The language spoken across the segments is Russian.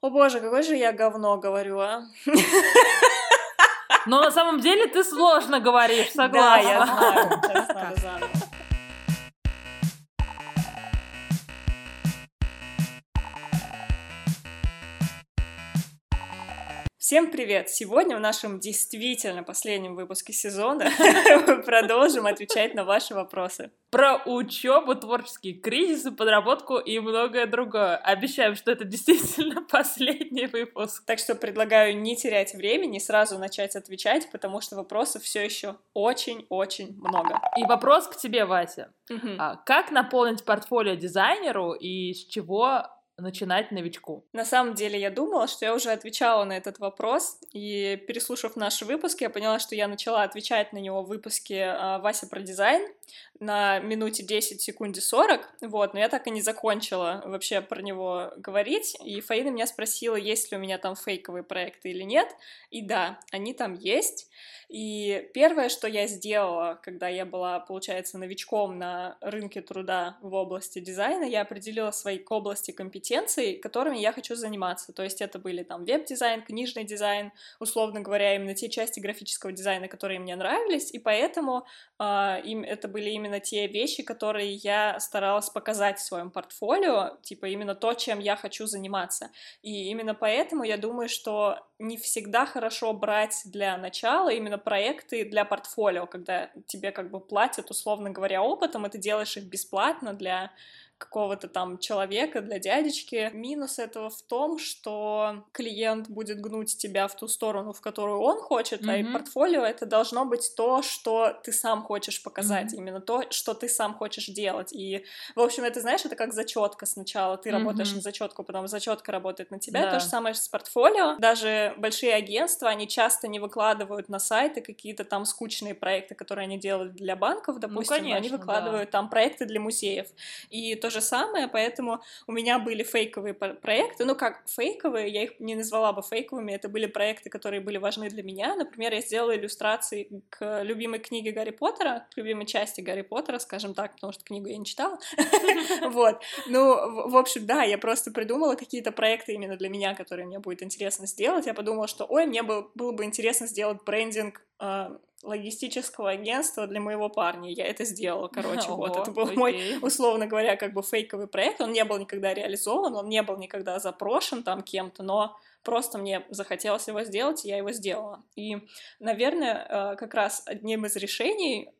О боже, какое же я говно говорю, а? Но на самом деле ты сложно говоришь, согласна. Да, я знаю. Сейчас надо заново. Всем привет! Сегодня в нашем действительно последнем выпуске сезона мы продолжим отвечать на ваши вопросы. Про учебу, творческие кризисы, подработку и многое другое. Обещаем, что это действительно последний выпуск. Так что предлагаю не терять времени, сразу начать отвечать, потому что вопросов все еще очень-очень много. И вопрос к тебе, Вася. Мгм. А Как наполнить портфолио дизайнеру и с чего начинать новичку? На самом деле я думала, что я уже отвечала на этот вопрос, и переслушав наш выпуск, я поняла, что я начала отвечать на него в выпуске а, Вася про дизайн на минуте 10 секунде 40, вот, но я так и не закончила вообще про него говорить, и Фаина меня спросила, есть ли у меня там фейковые проекты или нет, и да, они там есть, и первое, что я сделала, когда я была, получается, новичком на рынке труда в области дизайна, я определила свои к области компетенций, которыми я хочу заниматься. То есть это были там веб-дизайн, книжный дизайн, условно говоря, именно те части графического дизайна, которые мне нравились, и поэтому а, им это были именно те вещи, которые я старалась показать в своем портфолио, типа именно то, чем я хочу заниматься. И именно поэтому я думаю, что не всегда хорошо брать для начала именно проекты для портфолио, когда тебе как бы платят, условно говоря, опытом, и ты делаешь их бесплатно для какого-то там человека, для дядечки. Минус этого в том, что клиент будет гнуть тебя в ту сторону, в которую он хочет, а и портфолио это должно быть то, что ты сам хочешь показать, Мгм. именно то, что ты сам хочешь делать. И, в общем, это, знаешь, это как зачетка сначала. Ты работаешь Мгм. на зачетку, потом зачетка работает на тебя. Да. То же самое с портфолио. Даже большие агентства, они часто не выкладывают на сайты какие-то там скучные проекты, которые они делают для банков, допустим. они Ну, конечно, выкладывают там проекты для музеев. И то же самое, поэтому у меня были фейковые проекты. Ну, как фейковые, я их не назвала бы фейковыми. Это были проекты, которые были важны для меня. Например, я сделала иллюстрации к любимой книге Гарри Поттера, к любимой части Гарри Поттера, скажем так, потому что книгу я не читала. Вот. Ну, в общем, да, я просто придумала какие-то проекты именно для меня, которые мне будет интересно сделать. Я подумала, что, ой, мне бы- было бы интересно сделать брендинг э, логистического агентства для моего парня. Я это сделала, короче, вот. Это был мой, условно говоря, как бы фейковый проект. Он не был никогда реализован, он не был никогда запрошен там кем-то, но просто мне захотелось его сделать, и я его сделала. И, наверное, э, как раз одним из решений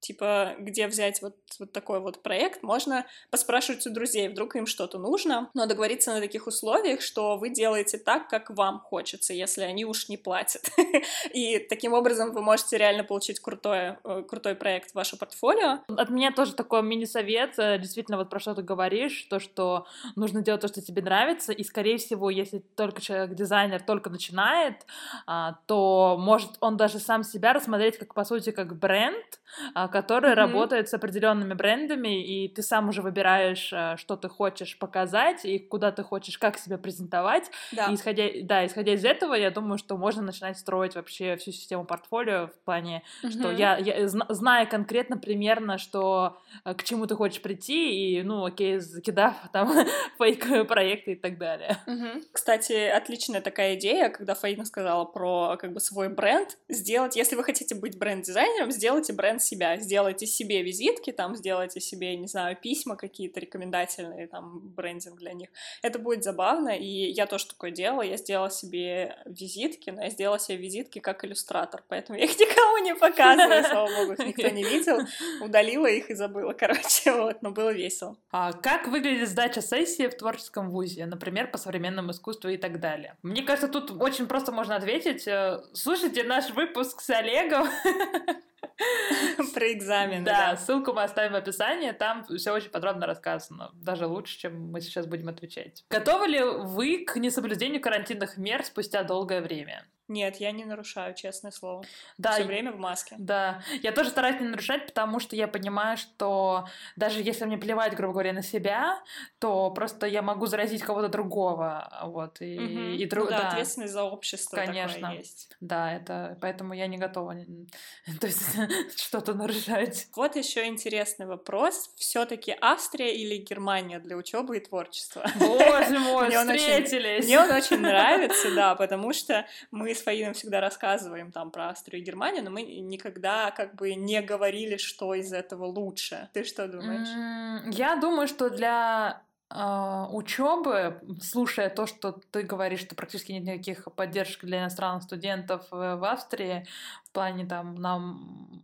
типа, где взять вот, вот такой вот проект, можно поспрашивать у друзей, вдруг им что-то нужно, но договориться на таких условиях, что вы делаете так, как вам хочется, если они уж не платят. И таким образом вы можете реально получить крутое, э, крутой проект в ваше портфолио. От меня тоже такой мини-совет, э, действительно, вот про что ты говоришь, то, что нужно делать то, что тебе нравится, и, скорее всего, если только человек-дизайнер только начинает, а, то может он даже сам себя рассмотреть как, по сути, как бренд, а, который Мгм. работает с определенными брендами, и ты сам уже выбираешь, а, что ты хочешь показать, и куда ты хочешь, как себя презентовать, Да. и исходя, да, исходя из этого, я думаю, что можно начинать строить вообще всю систему портфолио в плане что Мгм. я, я зна- зная конкретно примерно, что э, к чему ты хочешь прийти, и, ну, окей, закидав там фейковые проекты и так далее. Мгм. Кстати, отличная такая идея, когда Фаина сказала про как бы свой бренд, сделать, если вы хотите быть бренд-дизайнером, сделайте бренд себя, сделайте себе визитки, там, сделайте себе, не знаю, письма какие-то рекомендательные, там, брендинг для них. Это будет забавно, и я тоже такое делала, я сделала себе визитки, но я сделала себе визитки как иллюстратор, поэтому я их никому не показываю, слава богу, их никто не видел, удалила их и забыла, короче, вот, но было весело. А как выглядит сдача сессии в творческом вузе, например, по современному искусству и так далее? Мне кажется, тут очень просто можно ответить. э, Слушайте наш выпуск с Олегом. Про экзамены, Да, да. ссылку мы оставим в описании, там все очень подробно рассказано, даже лучше, чем мы сейчас будем отвечать. Готовы ли вы к несоблюдению карантинных мер спустя долгое время? Нет, я не нарушаю, честное слово. Да, Все время в маске. Да, я тоже стараюсь не нарушать, потому что я понимаю, что даже если мне плевать, грубо говоря, на себя, то просто я могу заразить кого-то другого, вот, и, Мгм. и друг- Ну да, да, ответственность за общество Конечно. есть. да, это, поэтому я не готова, то есть что-то нарушать. Вот еще интересный вопрос. Все-таки Австрия или Германия для учебы и творчества? Боже мой, встретились! Мне он очень нравится, да, потому что мы с Фаином всегда рассказываем там про Австрию и Германию, но мы никогда как бы не говорили, что из этого лучше. Ты что думаешь? Я думаю, что для учебы, слушая то, что ты говоришь, что практически нет никаких поддержек для иностранных студентов э, в Австрии в плане там на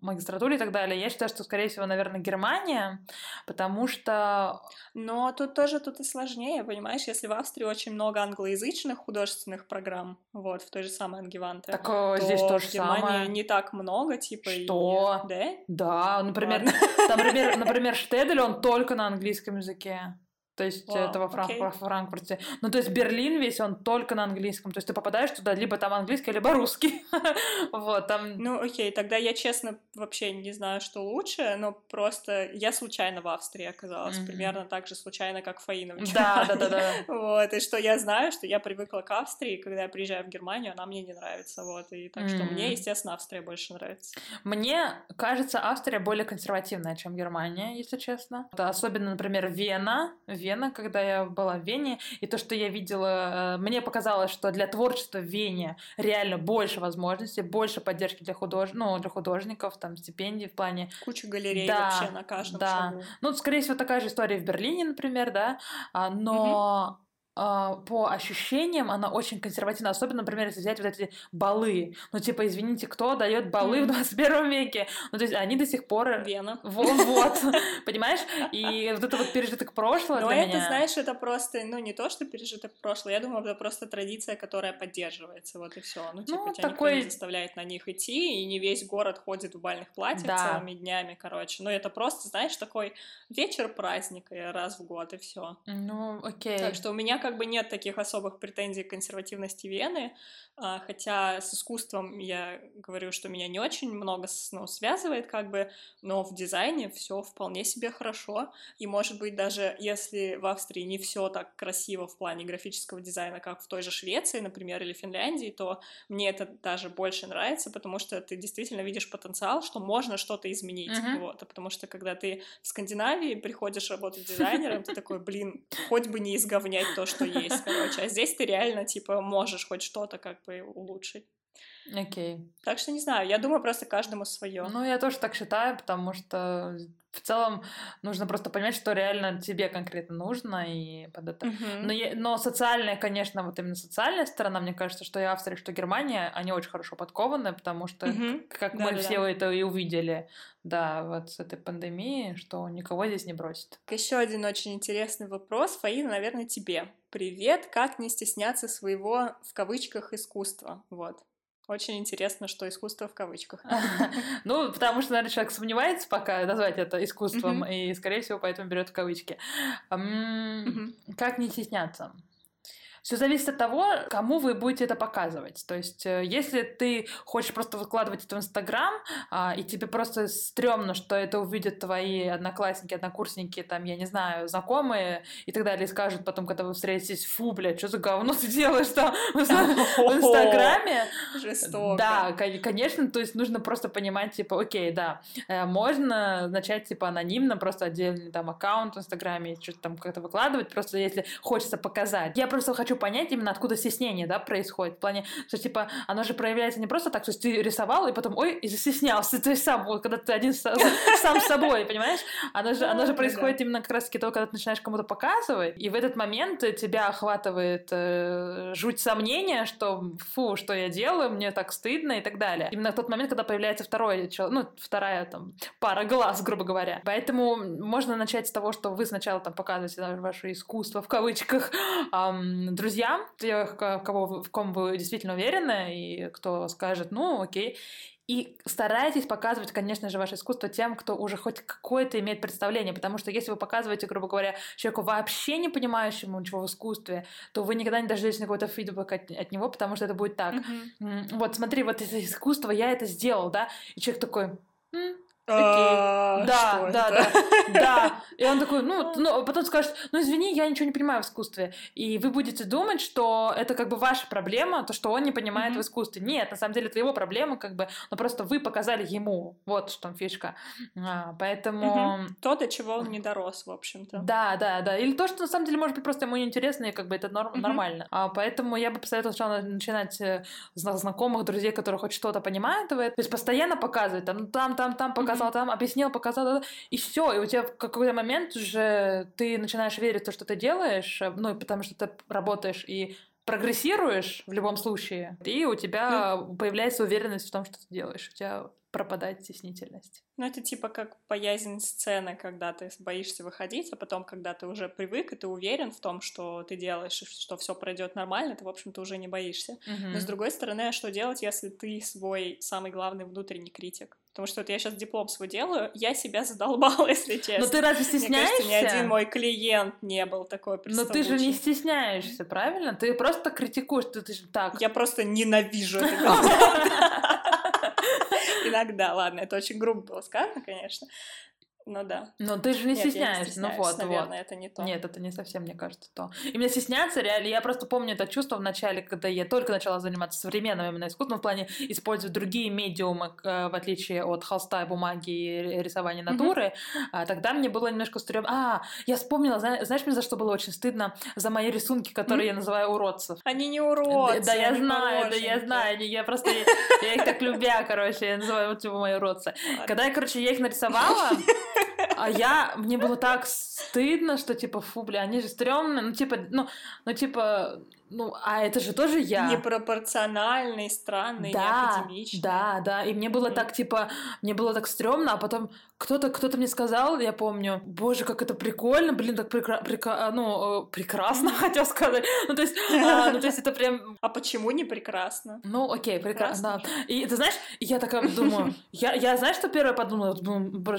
магистратуре и так далее, я считаю, что, скорее всего, наверное, Германия, потому что Но тут тоже тут и сложнее, понимаешь, если в Австрии очень много англоязычных художественных программ, вот, в той же самой Ангеванте, так э, здесь то то же в Германии самое. не так много, типа... и- Что? Да? Да, например, например, например, Штедель, он только на английском языке. То есть Вау, это во Франк- во Франкфурте. Ну, то есть Берлин весь, он только на английском. То есть ты попадаешь туда, либо там английский, либо русский. Вот, там... Ну, окей, тогда я, честно, вообще не знаю, что лучше, но просто я случайно в Австрии оказалась, Мгм. примерно так же случайно, как Фаина Да, да, да, да. Вот, и что я знаю, что я привыкла к Австрии, когда я приезжаю в Германию, она мне не нравится, вот, и так что Мгм. мне, естественно, Австрия больше нравится. Мне кажется, Австрия более консервативная, чем Германия, если честно. Это особенно, например, Вена. Вена, когда я была в Вене, и то, что я видела, э, мне показалось, что для творчества в Вене реально больше возможностей, больше поддержки для, худож... ну, для художников, там, стипендий в плане Куча галерей Да, вообще на каждом да. шагу. Ну, скорее всего, такая же история в Берлине, например, да, а, но а, по ощущениям она очень консервативна, особенно, например, если взять вот эти балы. Ну, типа, извините, кто дает балы в Мгм. 21 веке? Ну, то есть они до сих пор... Вена. Во- Вот, понимаешь? И вот это вот пережиток прошлого Но это, меня... знаешь, это просто, ну, не то, что пережиток прошлого, я думаю, это просто традиция, которая поддерживается, вот и все. Ну, типа, Ну, тебя такой- никто не заставляет на них идти, и не весь город ходит в бальных платьях Да. целыми днями, короче. Но это просто, знаешь, такой вечер праздника раз в год, и все. Ну, окей. Так что у меня как бы нет таких особых претензий к консервативности Вены, а, хотя с искусством я говорю, что меня не очень много ну, связывает, как бы, но в дизайне все вполне себе хорошо. И, может быть, даже если в Австрии не все так красиво в плане графического дизайна, как в той же Швеции, например, или Финляндии, то мне это даже больше нравится, потому что ты действительно видишь потенциал, что можно что-то изменить. Мгм. Вот. А потому что когда ты в Скандинавии приходишь работать дизайнером, ты такой, блин, хоть бы не изговнять то, что есть, короче. А здесь ты реально, типа, можешь хоть что-то как бы улучшить. Окей. Так что не знаю, я думаю, просто каждому свое. Ну, я тоже так считаю, потому что в целом нужно просто понимать, что реально тебе конкретно нужно, и под это Но, я- но социальная, конечно, вот именно социальная сторона, мне кажется, что и Австрия, что Германия, они очень хорошо подкованы, потому что, к- как мы Да-да-да. все это и увидели, да, вот с этой пандемией, что никого здесь не бросит. Еще один очень интересный вопрос, Фаина, наверное, тебе. Привет, как не стесняться своего, в кавычках, искусства? Вот. Очень интересно, что искусство в кавычках. Ну, потому что, наверное, человек сомневается пока назвать это искусством, и, скорее всего, поэтому берет в кавычки. Как не стесняться? Все зависит от того, кому вы будете это показывать. То есть, э, если ты хочешь просто выкладывать это в Инстаграм, а, и тебе просто стрёмно, что это увидят твои одноклассники, однокурсники, там, я не знаю, знакомые и так далее, и скажут потом, когда вы встретитесь, фу, блядь, что за говно ты делаешь там в Инста- в Инстаграме? Жестоко. Да, кон- конечно, то есть нужно просто понимать, типа, окей, да, э, можно начать, типа, анонимно, просто отдельный там аккаунт в Инстаграме, что-то там как-то выкладывать, просто если хочется показать. Я просто хочу понять именно, откуда стеснение, да, происходит, в плане, что, типа, оно же проявляется не просто так, то есть ты рисовал, и потом, ой, и застеснялся, ты сам, вот, когда ты один сам с собой, понимаешь? Оно же, оно же происходит именно как раз-таки то, когда ты начинаешь кому-то показывать, и в этот момент тебя охватывает э, жуть сомнения, что фу, что я делаю, мне так стыдно и так далее. Именно в тот момент, когда появляется второй человек, ну, вторая там пара глаз, грубо говоря. Поэтому можно начать с того, что вы сначала там показываете ваше искусство в кавычках ам, друзьям, тех, ко- кого в ком вы действительно уверены, и кто скажет, ну, окей. И старайтесь показывать, конечно же, ваше искусство тем, кто уже хоть какое-то имеет представление, потому что если вы показываете, грубо говоря, человеку вообще не понимающему ничего в искусстве, то вы никогда не дождетесь какой-то фидбэк от, от него, потому что это будет так. Mm-hmm. Вот смотри, вот это искусство, я это сделал, да? И человек такой, Окей. Да, да, да, да. И он такой, ну, ну, потом скажет, ну, извини, я ничего не понимаю в искусстве. И вы будете думать, что это как бы ваша проблема, то, что он не понимает mm-hmm. в искусстве. Нет, на самом деле это его проблема, как бы, но просто вы показали ему. Вот что там фишка. А, поэтому... Mm-hmm. То, до чего он не дорос, в общем-то. Да, да, да. Или то, что на самом деле может быть просто ему неинтересно, и как бы это норм- mm-hmm. нормально. А, поэтому я бы посоветовала сначала начинать с знакомых, друзей, которые хоть что-то понимают в этом. То есть постоянно показывать, там, там, там, там показывать показал там, объяснил, показал, и все. И у тебя в какой-то момент уже ты начинаешь верить в то, что ты делаешь, э, ну, потому что ты работаешь и прогрессируешь в любом случае, и у тебя mm. появляется уверенность в том, что ты делаешь. У тебя пропадает стеснительность. Ну, это типа как боязнь сцены, когда ты боишься выходить, а потом, когда ты уже привык, и ты уверен в том, что ты делаешь, что все пройдет нормально, ты, в общем-то, уже не боишься. Mm-hmm. Но с другой стороны, а что делать, если ты свой самый главный внутренний критик? Потому что вот я сейчас диплом свой делаю, я себя задолбала, если честно. Но ты разве стесняешься? Мне кажется, ни один мой клиент не был такой Но ты же не стесняешься, правильно? Ты просто критикуешь, ты, ты же так. Я просто ненавижу это Иногда, ладно, это очень грубо было сказано, конечно. Ну да. Но ты же не Нет, стесняешься. Не ну вот, наверное, вот. это не то. Нет, это не совсем, мне кажется, то. И мне стесняться реально. Я просто помню это чувство в начале, когда я только начала заниматься современным именно искусством в плане использовать другие медиумы, э, в отличие от холста, бумаги и рисования натуры. Mm-hmm. А, тогда мне было немножко стрёмно. А, я вспомнила, знаешь, мне за что было очень стыдно? За мои рисунки, которые mm-hmm. я называю уродцев. Они не уродцы. Да, я знаю, да, я знаю. Я просто, я их так любя, короче, я называю вот типа мои уродцы. Когда я, короче, я их нарисовала, а я, мне было так стыдно, что типа, фу, бля, они же стрёмные, ну типа, ну, ну типа, ну, а это же тоже я. Непропорциональный, странный, да, неакадемичный. Да, да, и мне было так, типа, мне было так стрёмно, а потом кто-то кто-то мне сказал, я помню, боже, как это прикольно, блин, так прекра- прека- ну, э, прекрасно, хотел сказать. Ну, то есть, а, ну, то есть это прям... А почему не прекрасно? Ну, окей, прекрасно. Да. И ты знаешь, я такая думаю, я, я знаешь, что первое подумала?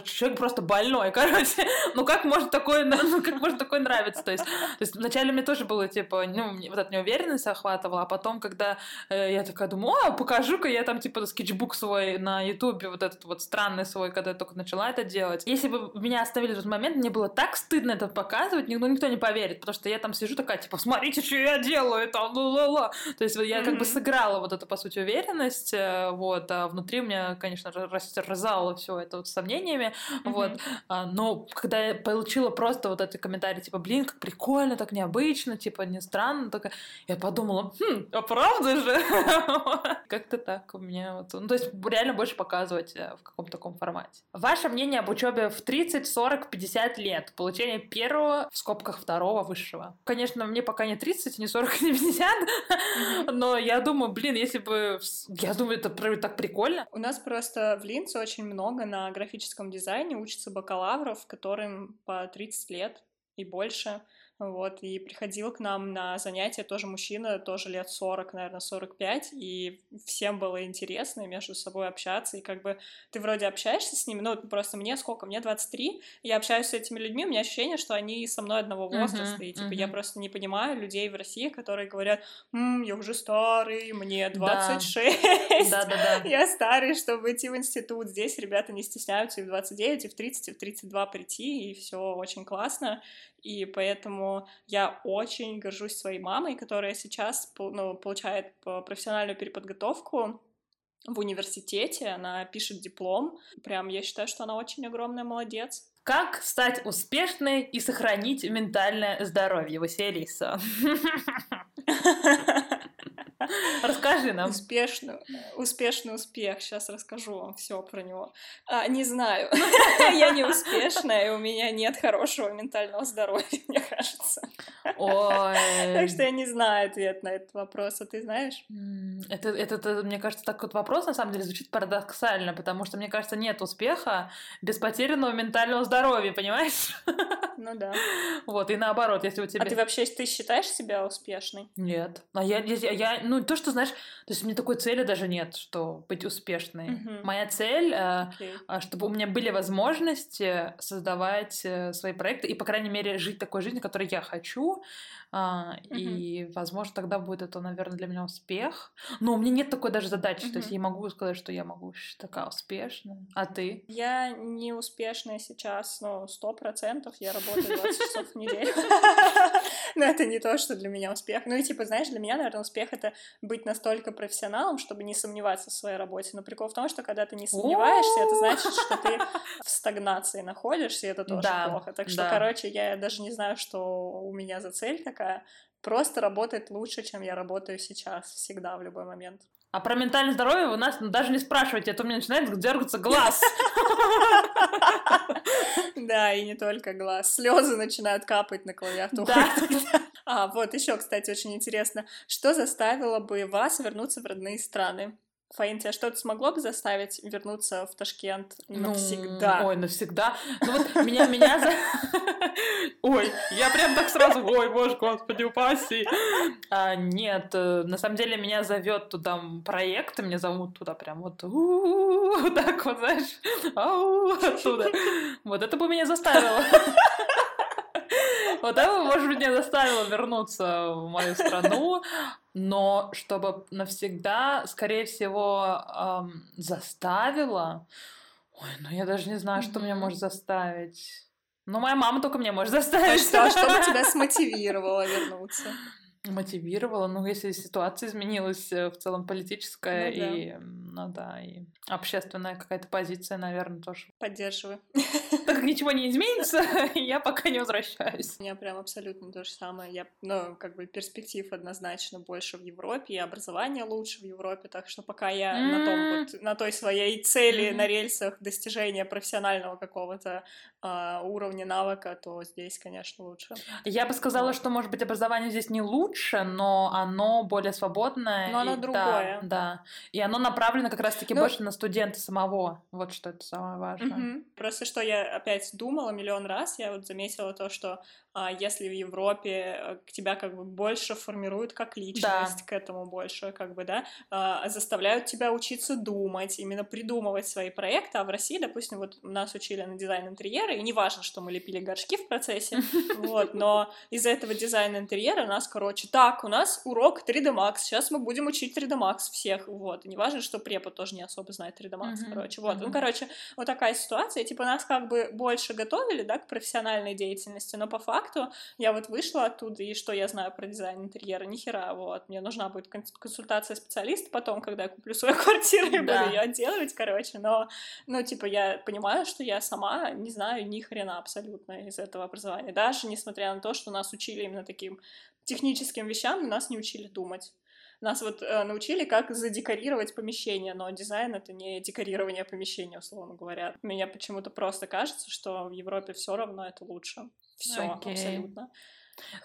Человек просто больной, короче. Ну, как может такое, ну, как может такое нравиться? То есть, то есть вначале мне тоже было, типа, ну, вот это неуверенность охватывала, а потом, когда э, я такая думаю, о, покажу-ка я там, типа, скетчбук свой на ютубе, вот этот вот странный свой, когда я только начала это делать. Если бы меня оставили в тот момент, мне было так стыдно это показывать, ну, никто не поверит, потому что я там сижу такая, типа, смотрите, что я делаю, там, ла-ла-ла. То есть я mm-hmm. как бы сыграла вот эту, по сути, уверенность, э, вот, а внутри у меня, конечно, растерзало все это вот сомнениями, mm-hmm. вот. А, но когда я получила просто вот эти комментарии, типа, блин, как прикольно, так необычно, типа, не странно, так я подумала, хм, а правда же? Как-то так у меня вот. Ну, то есть реально больше показывать э, в каком-то таком формате. Ваше мнение об учебе в 30, 40, 50 лет, получение первого, в скобках второго высшего. Конечно, мне пока не 30, не 40, не 50, но я думаю, блин, если бы... Я думаю, это так прикольно. У нас просто в Линце очень много на графическом дизайне учатся бакалавров, которым по 30 лет и больше. Вот, и приходил к нам на занятия тоже мужчина, тоже лет 40, наверное, 45, и всем было интересно между собой общаться, и как бы ты вроде общаешься с ними, ну, просто мне сколько, мне 23, я общаюсь с этими людьми, у меня ощущение, что они со мной одного возраста, uh-huh, и типа uh-huh. я просто не понимаю людей в России, которые говорят, М, я уже старый, мне 26, да. Да, да, да. я старый, чтобы идти в институт, здесь ребята не стесняются и в 29, и в 30, и в 32 прийти, и все очень классно, и поэтому я очень горжусь своей мамой, которая сейчас ну, получает профессиональную переподготовку в университете, она пишет диплом. Прям я считаю, что она очень огромная молодец. Как стать успешной и сохранить ментальное здоровье, Василиса? Расскажи нам. Успешный, успешный успех. Сейчас расскажу вам все про него. А, не знаю. Я не успешная, и у меня нет хорошего ментального здоровья, мне кажется. Ой. Так что я не знаю ответ на этот вопрос, а ты знаешь? Это, это, это, мне кажется, так вот вопрос на самом деле звучит парадоксально, потому что, мне кажется, нет успеха без потерянного ментального здоровья, понимаешь? Ну да. Вот, и наоборот, если у тебя... А ты вообще, ты считаешь себя успешной? Нет. А я, я, я ну, то, что, знаешь, то есть у меня такой цели даже нет, что быть успешной. Мгм. Моя цель, э, Окей. а, чтобы у меня были возможности создавать э, свои проекты и, по крайней мере, жить такой жизнью, которой я хочу. А, И, возможно, тогда будет это, наверное, для меня успех. Но у меня нет такой даже задачи. То есть я могу сказать, что я могу такая успешная. А ты? Я не успешная сейчас, ну, сто процентов. Я работаю 20 часов в неделю. Но это не то, что для меня успех. Ну и типа, знаешь, для меня, наверное, успех — это быть настолько профессионалом, чтобы не сомневаться в своей работе. Но прикол в том, что когда ты не сомневаешься, это значит, что ты в стагнации находишься, и это тоже плохо. Так что, короче, я даже не знаю, что у меня за цель такая. Просто работать лучше, чем я работаю сейчас, всегда, в любой момент. А про ментальное здоровье вы нас даже не спрашивайте, а то у меня начинает дергаться глаз. Да, и не только глаз. Слезы начинают капать на клавиатуру. А, вот еще, кстати, очень интересно. Что заставило бы вас вернуться в родные страны? Фаин, тебя что-то смогло бы заставить вернуться в Ташкент Ну, навсегда? Ой, навсегда. Ну вот меня, меня за... Ой, я прям так сразу, ой, боже, господи, упаси. А, нет, э, на самом деле меня зовет туда проект, меня зовут туда прям вот, так вот, знаешь, оттуда. Вот это бы меня заставило. Вот это, может быть, меня заставило вернуться в мою страну, но чтобы навсегда, скорее всего, ам, заставило... Ой, ну я даже не знаю, что меня может заставить. Ну, моя мама только меня может заставить. что, а что бы тебя смотивировало вернуться? Мотивировала, ну, если ситуация изменилась э, в целом политическая Ну да. и, ну да, и общественная какая-то позиция, наверное, тоже. Поддерживаю. Так как ничего не изменится, я пока не возвращаюсь. У меня прям абсолютно то же самое. Я, ну, как бы перспектив однозначно больше в Европе, и образование лучше в Европе, так что пока я на том вот, на той своей цели, на рельсах достижения профессионального какого-то а, уровня навыка, то здесь, конечно, лучше. Я бы сказала, что, может быть, образование здесь не лучше, но оно более свободное. Но оно и- да, другое. Да, И оно направлено как раз-таки Ну- больше на студента самого. Вот что это самое важное. Мгм. Просто что я опять думала миллион раз, я вот заметила то, что если в Европе э, тебя как бы больше формируют как личность, к этому больше как бы, да, а, заставляют тебя учиться думать, именно придумывать свои проекты, а в России, допустим, вот нас учили на дизайн интерьера, и не важно, что мы лепили горшки в процессе, вот, но из-за этого дизайна интерьера нас, короче, так, у нас урок 3D Max, сейчас мы будем учить 3D Max всех, вот, и не важно, что препод тоже не особо знает 3D Max, короче, вот, ну, короче, вот такая ситуация, типа нас как бы больше готовили, да, к профессиональной деятельности, но по факту я вот вышла оттуда, и что я знаю про дизайн интерьера? Ни хера, вот, мне нужна будет кон- консультация специалиста потом, когда я куплю свою квартиру и Да. буду ее отделывать, короче, но, ну, типа, я понимаю, что я сама не знаю ни хрена абсолютно из этого образования, даже несмотря на то, что нас учили именно таким техническим вещам, нас не учили думать. Нас вот э, научили, как задекорировать помещение, но дизайн — это не декорирование помещения, условно говоря. Мне почему-то просто кажется, что в Европе все равно это лучше. Все, Окей. абсолютно.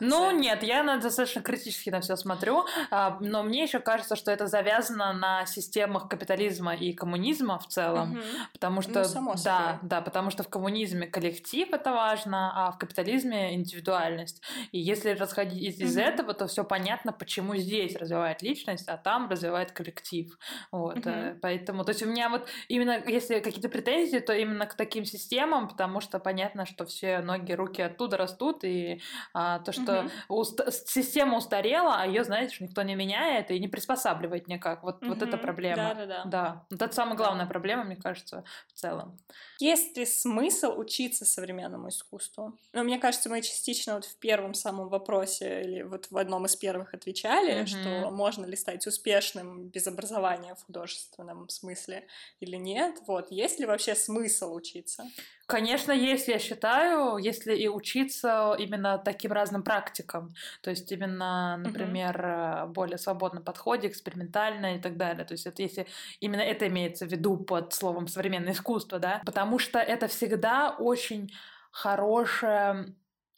Ну, нет, я на, достаточно критически на все смотрю, а, но мне еще кажется, что это завязано на системах капитализма и коммунизма в целом. Мгм. Потому что, Ну, само да, собой. да, потому что в коммунизме коллектив это важно, а в капитализме индивидуальность. И если расходить из, Мгм. этого, то все понятно, почему здесь развивает личность, а там развивает коллектив. Вот, Мгм. поэтому, то есть у меня вот именно, если какие-то претензии, то именно к таким системам, потому что понятно, что все ноги, руки оттуда растут, и а, то, что Мгм. уст- система устарела, а ее, знаете, никто не меняет и не приспосабливает никак. Вот, вот это Мгм. проблема. Да-да-да. Да, вот это самая Да. главная проблема, мне кажется, в целом. Есть ли смысл учиться современному искусству? Ну, мне кажется, мы частично вот в первом самом вопросе или вот в одном из первых отвечали, Мгм. что можно ли стать успешным без образования в художественном смысле или нет. Вот, есть ли вообще смысл учиться? Конечно, есть, я считаю, если и учиться именно таким разным практикам. То есть именно, например, э, более свободном подходе, экспериментально и так далее. То есть это если именно это имеется в виду под словом современное искусство, да, потому что это всегда очень хорошее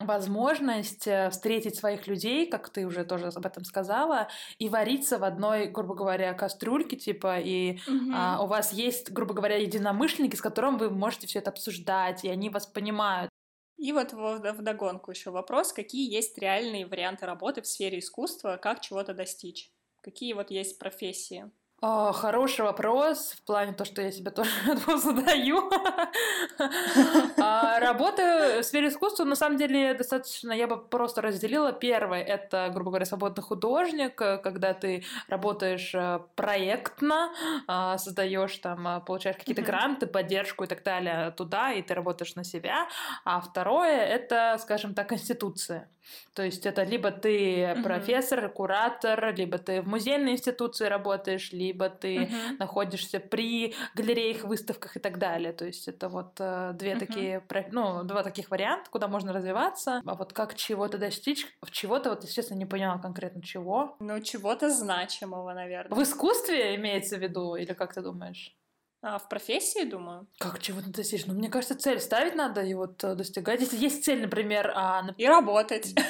возможность э, встретить своих людей, как ты уже тоже об этом сказала, и вариться в одной, грубо говоря, кастрюльке, типа, и угу. а, у вас есть, грубо говоря, единомышленники, с которым вы можете все это обсуждать, и они вас понимают. И вот в догонку еще вопрос, какие есть реальные варианты работы в сфере искусства, как чего-то достичь? Какие вот есть профессии? О, хороший вопрос в плане то, что я себе тоже задаю. а, работа в сфере искусства, на самом деле, достаточно, я бы просто разделила. Первое, это, грубо говоря, свободный художник, когда ты работаешь э, проектно, а, создаешь там, а, получаешь какие-то гранты, поддержку и так далее туда, и ты работаешь на себя. А второе, это, скажем так, институция. То есть это либо ты профессор, куратор, либо ты в музейной институции работаешь, либо ты uh-huh. находишься при галереях, выставках и так далее. То есть это вот э, две uh-huh. такие, ну, два таких варианта, куда можно развиваться. А вот как чего-то достичь, в чего-то, вот, естественно, не поняла конкретно чего. Ну, чего-то значимого, наверное. В искусстве имеется в виду, или как ты думаешь? А, в профессии, думаю. Как чего-то достичь? Ну, мне кажется, цель ставить надо и вот э, достигать. Если есть цель, например... А. И работать.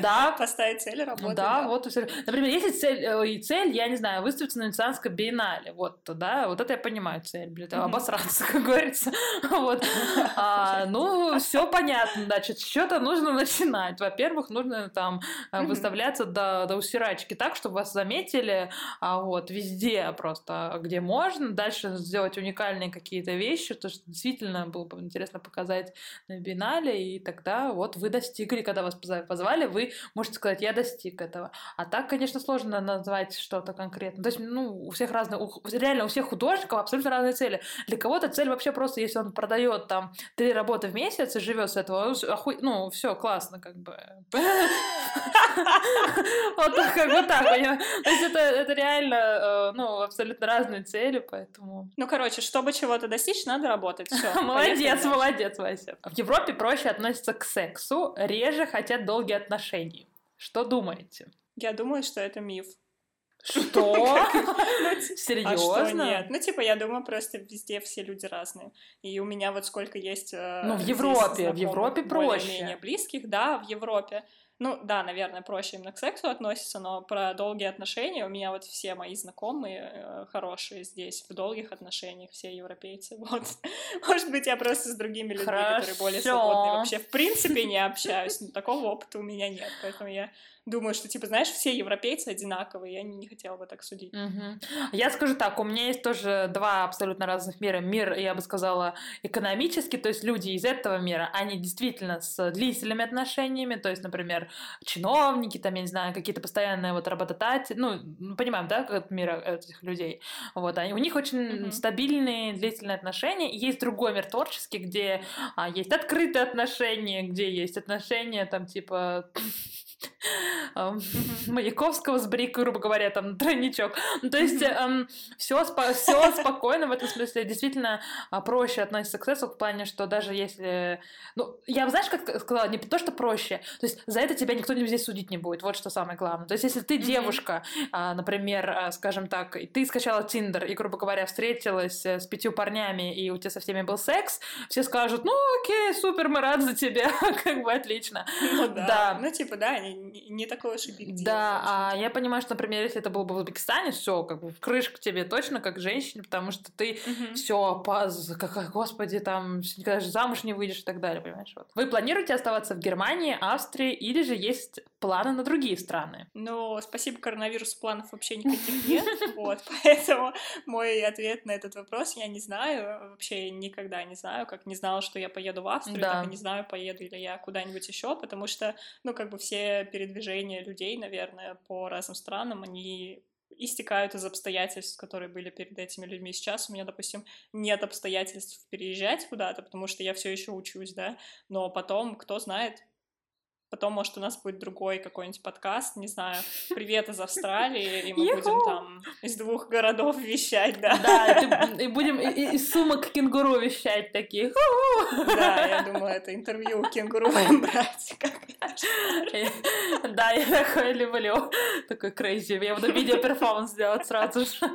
Да. Поставить цель и работать. Да, вот. Например, если цель, э, и цель, я не знаю, выставиться на Венецианской биеннале, вот, да, вот это я понимаю цель, блин, обосраться, как говорится. Вот. А, ну, все понятно, значит, что-то нужно начинать. Во-первых, нужно там э, выставляться до, до усирачки так, чтобы вас заметили, а вот, везде просто, где можно. Дальше сделать сделать уникальные какие-то вещи, то что действительно было бы интересно показать на биеннале, и тогда вот вы достигли, когда вас позвали, вы можете сказать, я достиг этого. А так, конечно, сложно назвать что-то конкретно. То есть, ну, у всех разные, у, реально у всех художников абсолютно разные цели. Для кого-то цель вообще просто, если он продает там три работы в месяц и живет с этого, ну, все классно, как бы. Вот как бы так, То есть это реально, э, ну, абсолютно разные цели, поэтому... Ну, короче, чтобы чего-то достичь, надо работать. Все. Молодец, молодец, Вася. В Европе проще относятся к сексу, реже хотят долгие отношения. Что думаете? Я думаю, что это миф. Что? Серьезно? А что нет? Ну, типа, я думаю, просто везде все люди разные. И у меня вот сколько есть... Э, ну, в Европе, в Европе проще. Более-менее близких, да, в Европе. Ну, да, наверное, проще именно к сексу относится, но про долгие отношения у меня вот все мои знакомые э, хорошие здесь, в долгих отношениях, все европейцы, вот. Может быть, я просто с другими людьми, Хорошо. которые более свободные, вообще в принципе не общаюсь, но такого опыта у меня нет, поэтому я думаю, что, типа, знаешь, все европейцы одинаковые, я не хотела бы так судить. Угу. Я скажу так, у меня есть тоже два абсолютно разных мира. Мир, я бы сказала, экономический, то есть люди из этого мира, они действительно с длительными отношениями, то есть, например, чиновники, там, я не знаю, какие-то постоянные вот работодатели, ну, понимаем, да, как мир этих людей. Вот, они, у них очень угу. стабильные, длительные отношения. И есть другой мир творческий, где а, есть открытые отношения, где есть отношения, там, типа Маяковского с Брикой, грубо говоря, там тройничок. Ну, то есть эм, все, спо- все спокойно в этом смысле. Действительно а, проще относиться к сексу в плане, что даже если... Ну, я, знаешь, как сказала, не то, что проще. То есть за это тебя никто здесь судить не будет. Вот что самое главное. То есть если ты девушка, а, например, а, скажем так, ты скачала Тиндер и, грубо говоря, встретилась э, с пятью парнями, и у тебя со всеми был секс, все скажут, ну, окей, супер, мы рады за тебя, как бы отлично. Ну да. да. Ну, типа, да, они не такой уж и биг Да, а я понимаю, что, например, если это было бы в Узбекистане, все, как бы в крышку тебе точно, как женщине, потому что ты угу. все, как, господи, там, никогда же замуж не выйдешь и так далее, понимаешь? Вот. Вы планируете оставаться в Германии, Австрии или же есть планы на другие страны? Ну, спасибо коронавирусу, планов вообще никаких нет, вот, поэтому мой ответ на этот вопрос я не знаю, вообще никогда не знаю, как не знала, что я поеду в Австрию, так и не знаю, поеду ли я куда-нибудь еще, потому что, ну, как бы все передвижения людей, наверное, по разным странам, они истекают из обстоятельств, которые были перед этими людьми. Сейчас у меня, допустим, нет обстоятельств переезжать куда-то, потому что я все еще учусь, да, но потом, кто знает, Потом, может, у нас будет другой какой-нибудь подкаст, не знаю, привет из Австралии, и мы будем там из двух городов вещать, да. Да, и будем из сумок кенгуру вещать такие. Да, я думаю, это интервью кенгуру будем брать. Да, я такое люблю. Такой crazy. Я буду видео-перформанс делать сразу же.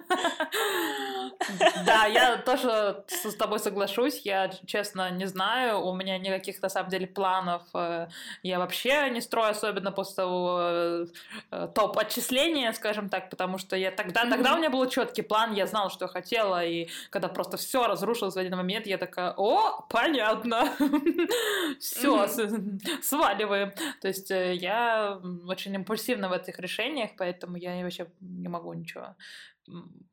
Да, я тоже с тобой соглашусь. Я, честно, не знаю. У меня никаких, на самом деле, планов э, я вообще не строю, особенно после того э, э, топ-отчисления, скажем так, потому что я тогда, тогда у меня был четкий план, я знала, что я хотела, и когда просто все разрушилось в один момент, я такая, о, понятно, все, сваливаем. То есть я очень импульсивна в этих решениях, поэтому я вообще не могу ничего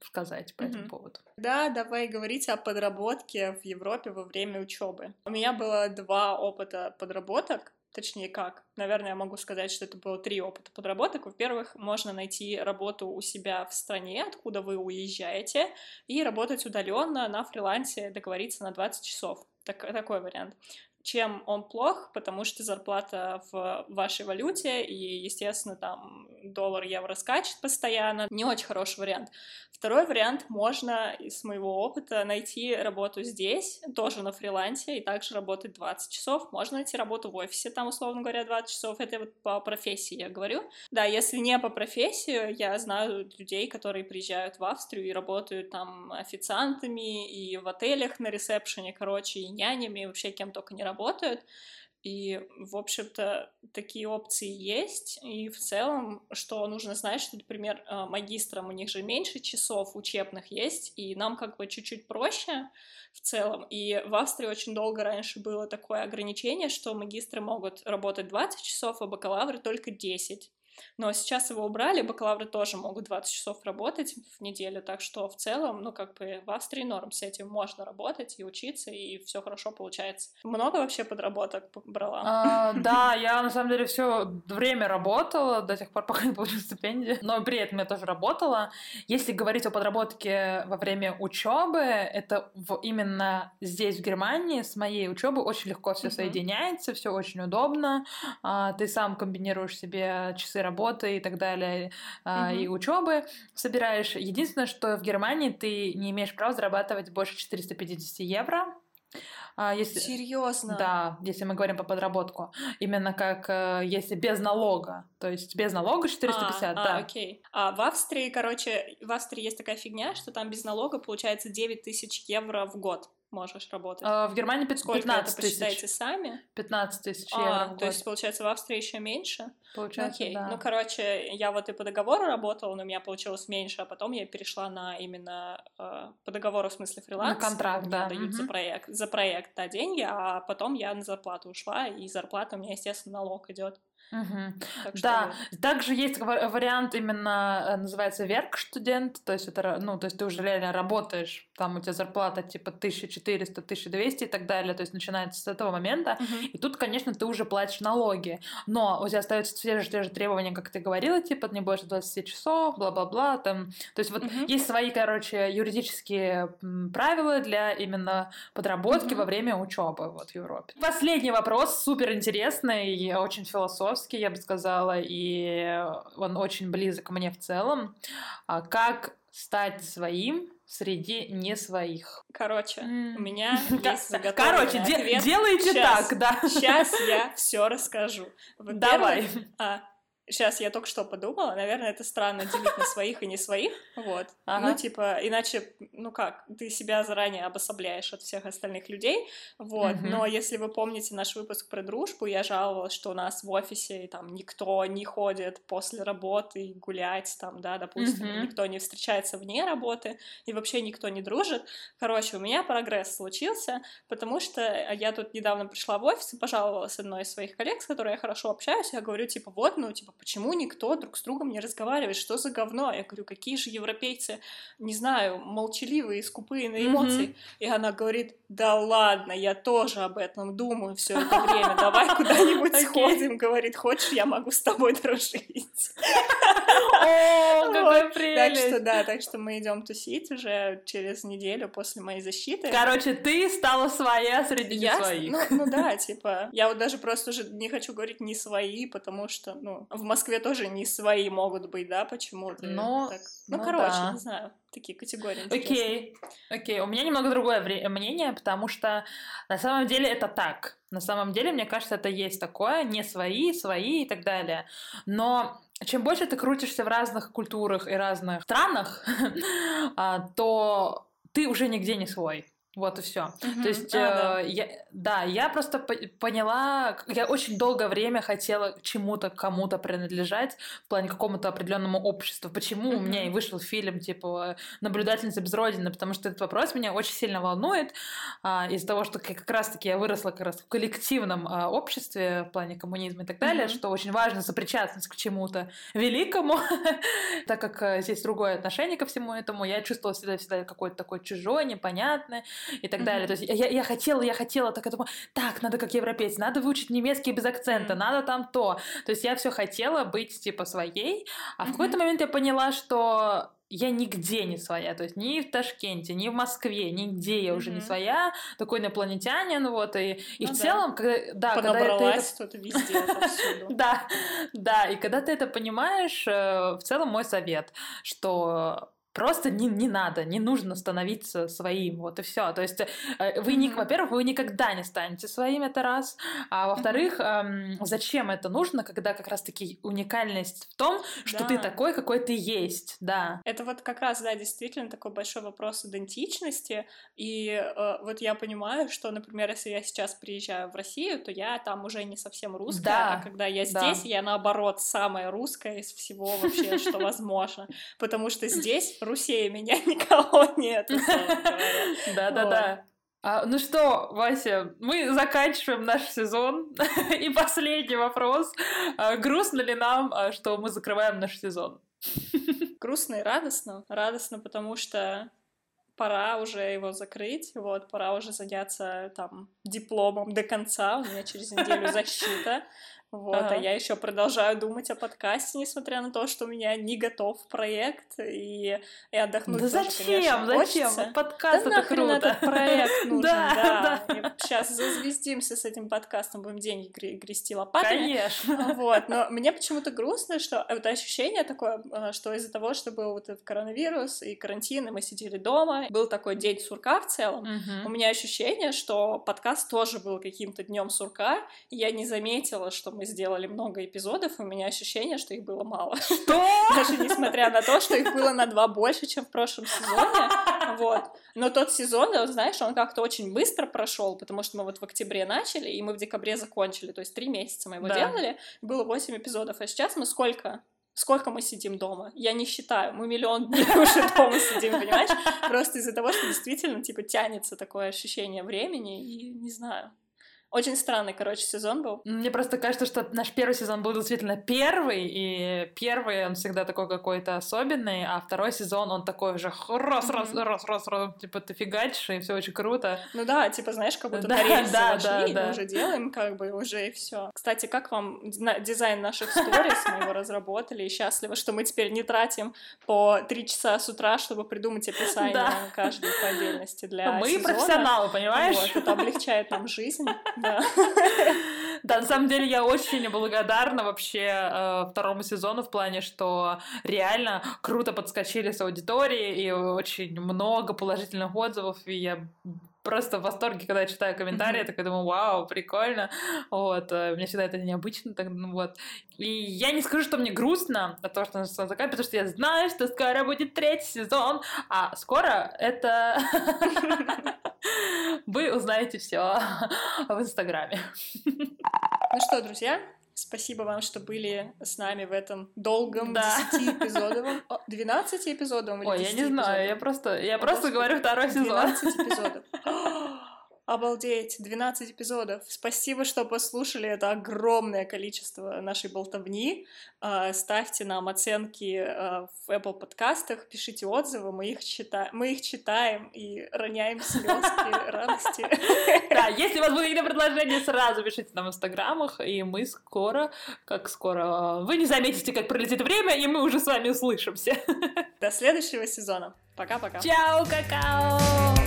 сказать по mm-hmm. этому поводу. Да, давай говорить о подработке в Европе во время учебы. У меня было два опыта подработок. Точнее, как? Наверное, я могу сказать, что это было три опыта подработок. Во-первых, можно найти работу у себя в стране, откуда вы уезжаете, и работать удаленно на фрилансе, договориться на 20 часов. Так, такой вариант чем он плох, потому что зарплата в вашей валюте, и, естественно, там доллар, евро скачет постоянно. Не очень хороший вариант. Второй вариант, можно из моего опыта найти работу здесь, тоже на фрилансе, и также работать 20 часов. Можно найти работу в офисе, там, условно говоря, 20 часов. Это вот по профессии я говорю. Да, если не по профессии, я знаю людей, которые приезжают в Австрию и работают там официантами, и в отелях на ресепшене, короче, и нянями, и вообще кем только не работают. И, в общем-то, такие опции есть. И в целом, что нужно знать, что, например, э, магистрам у них же меньше часов учебных есть, и нам как бы чуть-чуть проще в целом. И в Австрии очень долго раньше было такое ограничение, что магистры могут работать 20 часов, а бакалавры только 10. Но сейчас его убрали, бакалавры тоже могут 20 часов работать в неделю, так что в целом, ну, как бы в Австрии норм с этим можно работать и учиться, и все хорошо получается. Много вообще подработок брала? А, да, я на самом деле все время работала до тех пор, пока не получила стипендию, но при этом я тоже работала. Если говорить о подработке во время учебы, это в, именно здесь, в Германии, с моей учебы очень легко все соединяется, все очень удобно. А, ты сам комбинируешь себе часы работы и так далее, mm-hmm. и учебы собираешь. Единственное, что в Германии ты не имеешь права зарабатывать больше 450 евро. А, если, Серьезно? Да, если мы говорим по подработку. Именно как э, если без налога. То есть без налога 450, а, да. А, окей. А в Австрии, короче, в Австрии есть такая фигня, что там без налога получается 9 тысяч евро в год можешь работать. А, в Германии 15 Сколько это посчитайте сами? 15 тысяч а, евро. А, то есть, получается, в Австрии еще меньше? Получается, ну, окей. да. Ну, короче, я вот и по договору работала, но у меня получилось меньше, а потом я перешла на именно э, по договору, в смысле фриланс. На контракт, да. дают угу. за проект, за проект, да, деньги, а потом я на зарплату ушла, и зарплата у меня, естественно, налог идет. Угу. Так да, что... также есть вариант именно э, называется верк-студент, то есть это, ну, то есть ты уже реально работаешь, там у тебя зарплата типа 1400, 1200 и так далее, то есть начинается с этого момента, угу. и тут, конечно, ты уже платишь налоги, но у тебя остаются те же, те же требования, как ты говорила, типа не больше 20 часов, бла-бла-бла, там, то есть вот угу. есть свои, короче, юридические правила для именно подработки угу. во время учебы вот в Европе. Последний вопрос, супер интересный и очень философский, философский, я бы сказала, и он очень близок мне в целом. А как стать своим среди не своих. Короче, mm. у меня есть заготовленный Короче, ответ. делайте сейчас, так, да. Сейчас я все расскажу. Давай. А, Сейчас я только что подумала, наверное, это странно делить на своих и не своих, вот. Ага. Ну, типа, иначе, ну как, ты себя заранее обособляешь от всех остальных людей, вот. Угу. Но если вы помните наш выпуск про дружбу, я жаловалась, что у нас в офисе там никто не ходит после работы гулять, там, да, допустим, угу. никто не встречается вне работы, и вообще никто не дружит. Короче, у меня прогресс случился, потому что я тут недавно пришла в офис и пожаловалась одной из своих коллег, с которой я хорошо общаюсь, я говорю, типа, вот, ну, типа, почему никто друг с другом не разговаривает, что за говно? Я говорю, какие же европейцы, не знаю, молчаливые, скупые на эмоции. Mm-hmm. И она говорит, да ладно, я тоже об этом думаю все это время, давай куда-нибудь сходим, говорит, хочешь, я могу с тобой дружить. О, прелесть! Так что да, так что мы идем тусить уже через неделю после моей защиты. Короче, ты стала своя среди я, своих. Ну, ну да, типа, я вот даже просто уже не хочу говорить не свои, потому что, ну, в Москве тоже не свои могут быть, да, почему-то. Но, так. Ну, ну, короче, да. не знаю, такие категории. Окей, окей. У меня немного другое мнение, потому что на самом деле это так. На самом деле, мне кажется, это есть такое, не свои, свои и так далее. Но чем больше ты крутишься в разных культурах и разных странах, а, то ты уже нигде не свой. Вот и все. Мгм. То есть, А, э, да. я, да, я просто по- поняла, я очень долгое время хотела чему-то, кому-то принадлежать в плане какому-то определенному обществу. Почему у Мгм. меня и вышел фильм типа "Наблюдательница без родины", потому что этот вопрос меня очень сильно волнует а, из-за того, что как раз-таки я выросла как раз в коллективном а, обществе в плане коммунизма и так далее, Мгм. что очень важно сопричастность к чему-то великому, так как э, здесь другое отношение ко всему этому, я чувствовала себя всегда какое-то такое чужое, непонятное и так далее. Мгм. То есть я, я хотела, я хотела, так я думаю, так, надо как европейцы, надо выучить немецкий без акцента, Мгм. надо там то. То есть я все хотела быть типа своей, а в Мгм. какой-то момент я поняла, что я нигде не своя, то есть ни в Ташкенте, ни в Москве, нигде я уже не своя, такой инопланетянин, вот, и, и Ну в да. целом, когда, да, когда это- это везде, да, да, и когда ты это понимаешь, э, в целом мой совет, что просто не, не надо, не нужно становиться своим, вот и все. То есть э, вы, Мгм. во-первых, вы никогда не станете своим, это раз, а во-вторых, эм, зачем это нужно, когда как раз-таки уникальность в том, что ты Да. такой, какой ты есть, да. Это вот как раз, да, действительно такой большой вопрос идентичности. И э, вот я понимаю, что, например, если я сейчас приезжаю в Россию, то я там уже не совсем русская, Да, а когда я да. здесь, я наоборот самая русская из всего вообще, что возможно. Потому что здесь русее меня никого нет. Да-да-да. А, ну что, Вася, мы заканчиваем наш сезон. И последний вопрос. А, грустно ли нам, а, что мы закрываем наш сезон? Грустно и радостно. Радостно, потому что пора уже его закрыть, вот, пора уже заняться там дипломом до конца, у меня через неделю защита, вот, Ага. а я еще продолжаю думать о подкасте, несмотря на то, что у меня не готов проект, и, и отдохнуть да тоже, зачем? конечно, зачем? хочется. Подкаст да это круто. этот проект нужен, Да, да. Сейчас зазвездимся с этим подкастом, будем деньги гре- грести лопатами. Конечно. Вот, но мне почему-то грустно, что это ощущение такое, что из-за того, что был вот этот коронавирус и карантин, и мы сидели дома, был такой день сурка в целом, у Мгм. меня ощущение, что подкаст тоже был каким-то днем сурка, и я не заметила, что мы сделали много эпизодов, у меня ощущение, что их было мало. Что? Даже несмотря на то, что их было на два больше, чем в прошлом сезоне. Вот. Но тот сезон, да, знаешь, он как-то очень быстро прошел, потому что мы вот в октябре начали, и мы в декабре закончили. То есть три месяца мы его Да. делали, было восемь эпизодов. А сейчас мы сколько? Сколько мы сидим дома? Я не считаю. Мы миллион дней уже дома сидим, понимаешь? Просто из-за того, что действительно, типа, тянется такое ощущение времени, и не знаю. Очень странный, короче, сезон был. Мне просто кажется, что наш первый сезон был действительно первый, и первый он всегда такой какой-то особенный, а второй сезон он такой уже раз, раз, Мгм. раз, раз, раз, типа ты фигачишь, и все очень круто. Ну да, типа, знаешь, как будто Да, на рельсы да, вошли, да, да. мы уже делаем, как бы, уже и все. Кстати, как вам дизайн наших сторис? Мы его разработали и счастливы, что мы теперь не тратим по три часа с утра, чтобы придумать описание Да. каждой по отдельности для Мы сезона. профессионалы, понимаешь? Вот, это облегчает нам жизнь, да. Да, на самом деле я очень благодарна вообще э, второму сезону в плане, что реально круто подскочили с аудиторией и очень много положительных отзывов, и я просто в восторге, когда я читаю комментарии, я такая думаю, вау, прикольно, вот, э, мне всегда это необычно, так, ну, вот, и я не скажу, что мне грустно от того, что он заканчивается, потому что я знаю, что скоро будет третий сезон, а скоро это вы узнаете все в Инстаграме. Ну что, друзья, спасибо вам, что были с нами в этом долгом Да. 10-эпизодовом... о, 12 эпизодовом или Ой, я не 10 знаю, я эпизодовом? просто, я просто говорю второй сезон. 12 эпизодов. Обалдеть, 12 эпизодов. Спасибо, что послушали это огромное количество нашей болтовни. А, Ставьте нам оценки а, в Apple подкастах, пишите отзывы, мы их, чита... мы их читаем и роняем слезки радости. Да, если у вас будут какие-то предложения, сразу пишите нам в инстаграмах, и мы скоро, как скоро, э, вы не заметите, как пролетит время, и мы уже с вами услышимся. До следующего сезона. Пока-пока. Чао, какао!